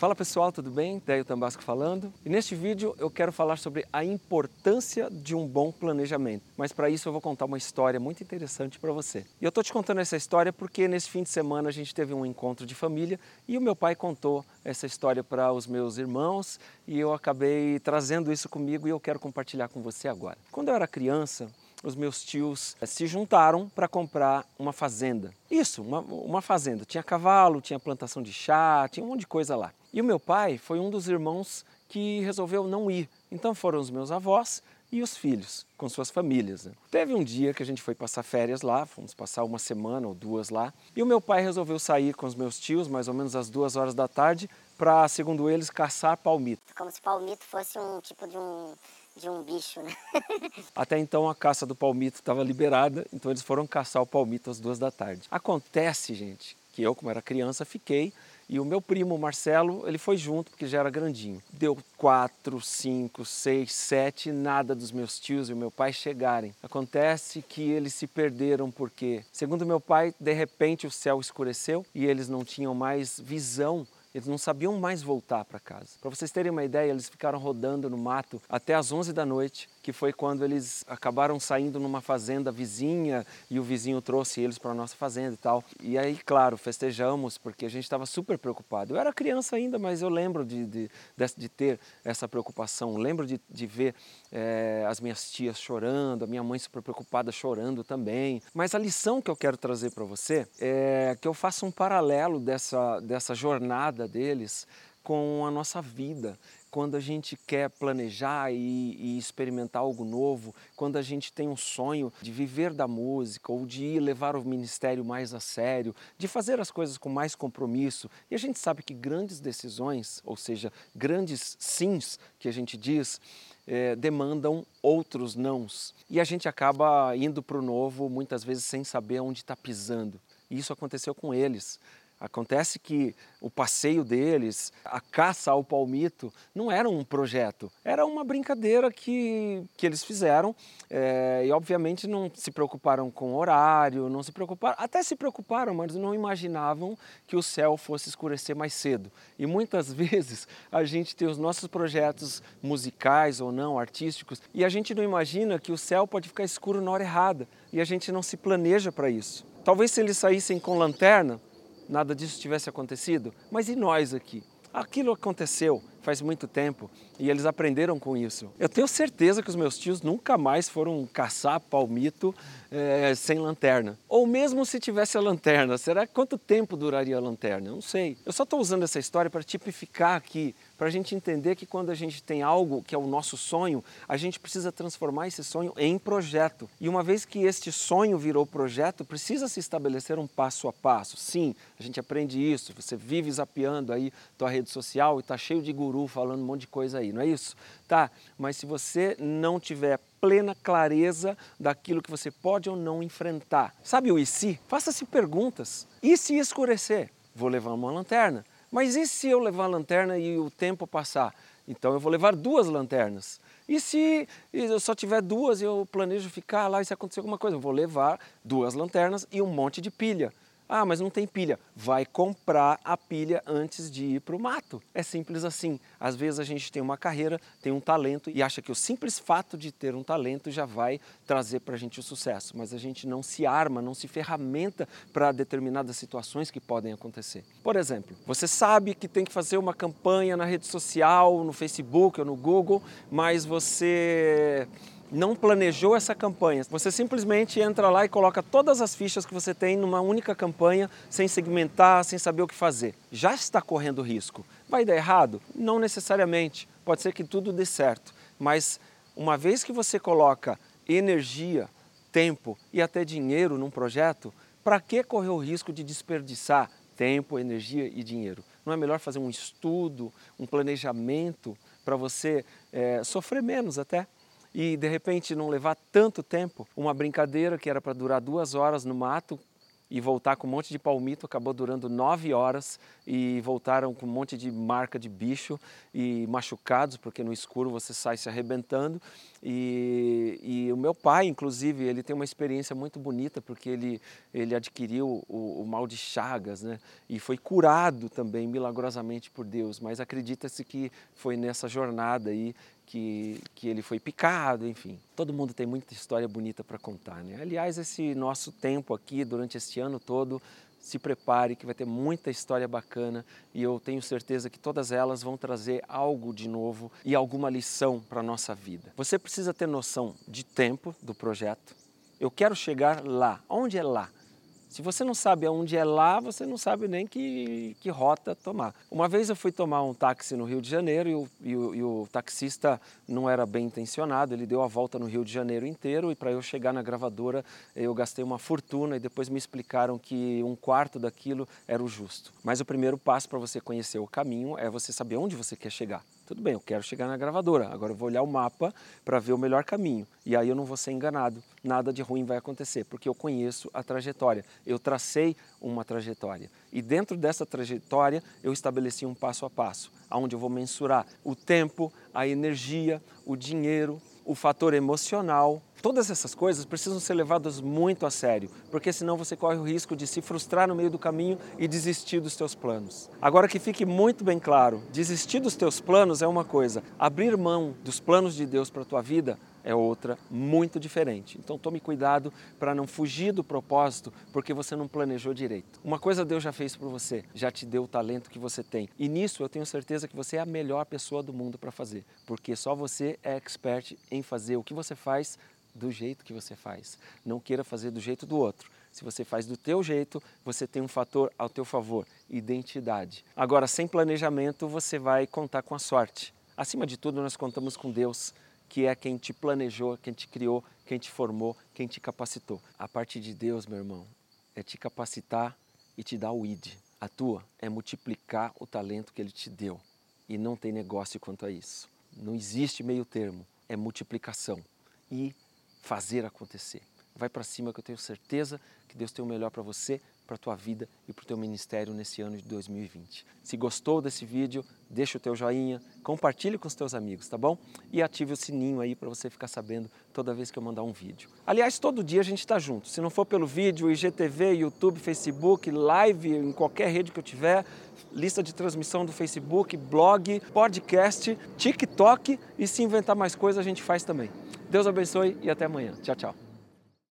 Fala pessoal, tudo bem? Déio Tambasco falando. E neste vídeo eu quero falar sobre a importância de um bom planejamento. Mas para isso eu vou contar uma história muito interessante para você. E eu estou te contando essa história porque nesse fim de semana a gente teve um encontro de família e o meu pai contou essa história para os meus irmãos e eu acabei trazendo isso comigo e eu quero compartilhar com você agora. Quando eu era criança, os meus tios eh, se juntaram para comprar uma fazenda. Isso, uma, uma fazenda. Tinha cavalo, tinha plantação de chá, tinha um monte de coisa lá. E o meu pai foi um dos irmãos que resolveu não ir. Então foram os meus avós e os filhos, com suas famílias. Né? Teve um dia que a gente foi passar férias lá, fomos passar uma semana ou duas lá, e o meu pai resolveu sair com os meus tios, mais ou menos às duas horas da tarde, para, segundo eles, caçar palmito. Como se palmito fosse um tipo de um de um bicho, né? Até então a caça do palmito estava liberada, então eles foram caçar o palmito às duas da tarde. Acontece, gente, que eu, como era criança, fiquei e o meu primo Marcelo, ele foi junto porque já era grandinho. Deu quatro, cinco, seis, sete, nada dos meus tios e meu pai chegarem. Acontece que eles se perderam porque, segundo meu pai, de repente o céu escureceu e eles não tinham mais visão eles não sabiam mais voltar para casa. Para vocês terem uma ideia, eles ficaram rodando no mato até as 11 da noite que foi quando eles acabaram saindo numa fazenda vizinha e o vizinho trouxe eles para a nossa fazenda e tal. E aí, claro, festejamos porque a gente estava super preocupado. Eu era criança ainda, mas eu lembro de, de, de ter essa preocupação. Lembro de, de ver é, as minhas tias chorando, a minha mãe super preocupada chorando também. Mas a lição que eu quero trazer para você é que eu faça um paralelo dessa, dessa jornada deles com a nossa vida quando a gente quer planejar e, e, experimentar algo novo, quando a gente tem um sonho de viver da música ou de levar o ministério mais a sério, de fazer as coisas com mais compromisso. E a gente sabe que grandes decisões, ou seja, grandes sims que a gente diz, é, demandam outros nãos. E a gente acaba indo para o novo muitas vezes sem saber onde está pisando. E isso aconteceu com eles. Acontece que o passeio deles, a caça ao palmito, não era um projeto, era uma brincadeira que, que eles fizeram é, e, obviamente, não se preocuparam com horário, não se preocuparam, até se preocuparam, mas não imaginavam que o céu fosse escurecer mais cedo. E muitas vezes a gente tem os nossos projetos musicais ou não, artísticos, e a gente não imagina que o céu pode ficar escuro na hora errada e a gente não se planeja para isso. Talvez se eles saíssem com lanterna, nada disso tivesse acontecido, mas e nós aqui? Aquilo aconteceu faz muito tempo e eles aprenderam com isso. Eu tenho certeza que os meus tios nunca mais foram caçar palmito é, sem lanterna. Ou mesmo se tivesse a lanterna, será quanto tempo duraria a lanterna? Eu não sei. Eu só estou usando essa história para tipificar aqui, para a gente entender que quando a gente tem algo que é o nosso sonho, a gente precisa transformar esse sonho em projeto. E uma vez que este sonho virou projeto, precisa se estabelecer um passo a passo. Sim, a gente aprende isso. Você vive zapeando aí tua rede social e está cheio de guru falando um monte de coisa aí, não é isso? Tá, mas se você não tiver plena clareza daquilo que você pode ou não enfrentar. Sabe o e se? Faça-se perguntas. E se escurecer? Vou levar uma lanterna. Mas e se eu levar a lanterna e o tempo passar? Então eu vou levar duas lanternas. E se eu só tiver duas e eu planejo ficar lá e se acontecer alguma coisa? Eu vou levar duas lanternas e um monte de pilha. Ah, mas não tem pilha. Vai comprar a pilha antes de ir para o mato. É simples assim. Às vezes a gente tem uma carreira, tem um talento e acha que o simples fato de ter um talento já vai trazer para a gente o sucesso. Mas a gente não se arma, não se ferramenta para determinadas situações que podem acontecer. Por exemplo, você sabe que tem que fazer uma campanha na rede social, no Facebook ou no Google, mas você não planejou essa campanha. Você simplesmente entra lá e coloca todas as fichas que você tem numa única campanha, sem segmentar, sem saber o que fazer. Já está correndo risco. Vai dar errado? Não necessariamente. Pode ser que tudo dê certo. Mas uma vez que você coloca energia, tempo e até dinheiro num projeto, para que correr o risco de desperdiçar tempo, energia e dinheiro? Não é melhor fazer um estudo, um planejamento para você é, sofrer menos até? E de repente não levar tanto tempo, uma brincadeira que era para durar duas horas no mato, e voltar com um monte de palmito acabou durando nove horas e voltaram com um monte de marca de bicho e machucados, porque no escuro você sai se arrebentando. E, e o meu pai, inclusive, ele tem uma experiência muito bonita, porque ele, ele adquiriu o, o mal de Chagas, né? E foi curado também milagrosamente por Deus, mas acredita-se que foi nessa jornada aí que, que ele foi picado, enfim. Todo mundo tem muita história bonita para contar, né? Aliás, esse nosso tempo aqui, durante este ano todo, se prepare que vai ter muita história bacana e eu tenho certeza que todas elas vão trazer algo de novo e alguma lição para a nossa vida. Você precisa ter noção de tempo do projeto. Eu quero chegar lá. Onde é lá? Se você não sabe aonde é lá, você não sabe nem que, que rota tomar. Uma vez eu fui tomar um táxi no Rio de Janeiro e o, e o, e o taxista não era bem intencionado, ele deu a volta no Rio de Janeiro inteiro e para eu chegar na gravadora eu gastei uma fortuna e depois me explicaram que um quarto daquilo era o justo. Mas o primeiro passo para você conhecer o caminho é você saber onde você quer chegar. Tudo bem, eu quero chegar na gravadora, agora eu vou olhar o mapa para ver o melhor caminho. E aí eu não vou ser enganado, nada de ruim vai acontecer, porque eu conheço a trajetória, eu tracei uma trajetória. E dentro dessa trajetória eu estabeleci um passo a passo, onde eu vou mensurar o tempo, a energia, o dinheiro, o fator emocional. Todas essas coisas precisam ser levadas muito a sério, porque senão você corre o risco de se frustrar no meio do caminho e desistir dos teus planos. Agora que fique muito bem claro, desistir dos teus planos é uma coisa, abrir mão dos planos de Deus para a tua vida é outra muito diferente. Então tome cuidado para não fugir do propósito porque você não planejou direito. Uma coisa Deus já fez por você, já te deu o talento que você tem. E nisso eu tenho certeza que você é a melhor pessoa do mundo para fazer, porque só você é expert em fazer o que você faz do jeito que você faz. Não queira fazer do jeito do outro. Se você faz do teu jeito, você tem um fator ao teu favor, identidade. Agora, sem planejamento, você vai contar com a sorte. Acima de tudo, nós contamos com Deus que é quem te planejou, quem te criou, quem te formou, quem te capacitou. A parte de Deus, meu irmão, é te capacitar e te dar o ID. A tua é multiplicar o talento que Ele te deu. E não tem negócio quanto a isso. Não existe meio termo. É multiplicação e fazer acontecer. Vai para cima que eu tenho certeza que Deus tem o melhor para você para a tua vida e para o teu ministério nesse ano de 2020. Se gostou desse vídeo, deixa o teu joinha, compartilhe com os teus amigos, tá bom? E ative o sininho aí para você ficar sabendo toda vez que eu mandar um vídeo. Aliás, todo dia a gente está junto. Se não for pelo vídeo, IGTV, YouTube, Facebook, live, em qualquer rede que eu tiver, lista de transmissão do Facebook, blog, podcast, TikTok e se inventar mais coisa a gente faz também. Deus abençoe e até amanhã. Tchau, tchau.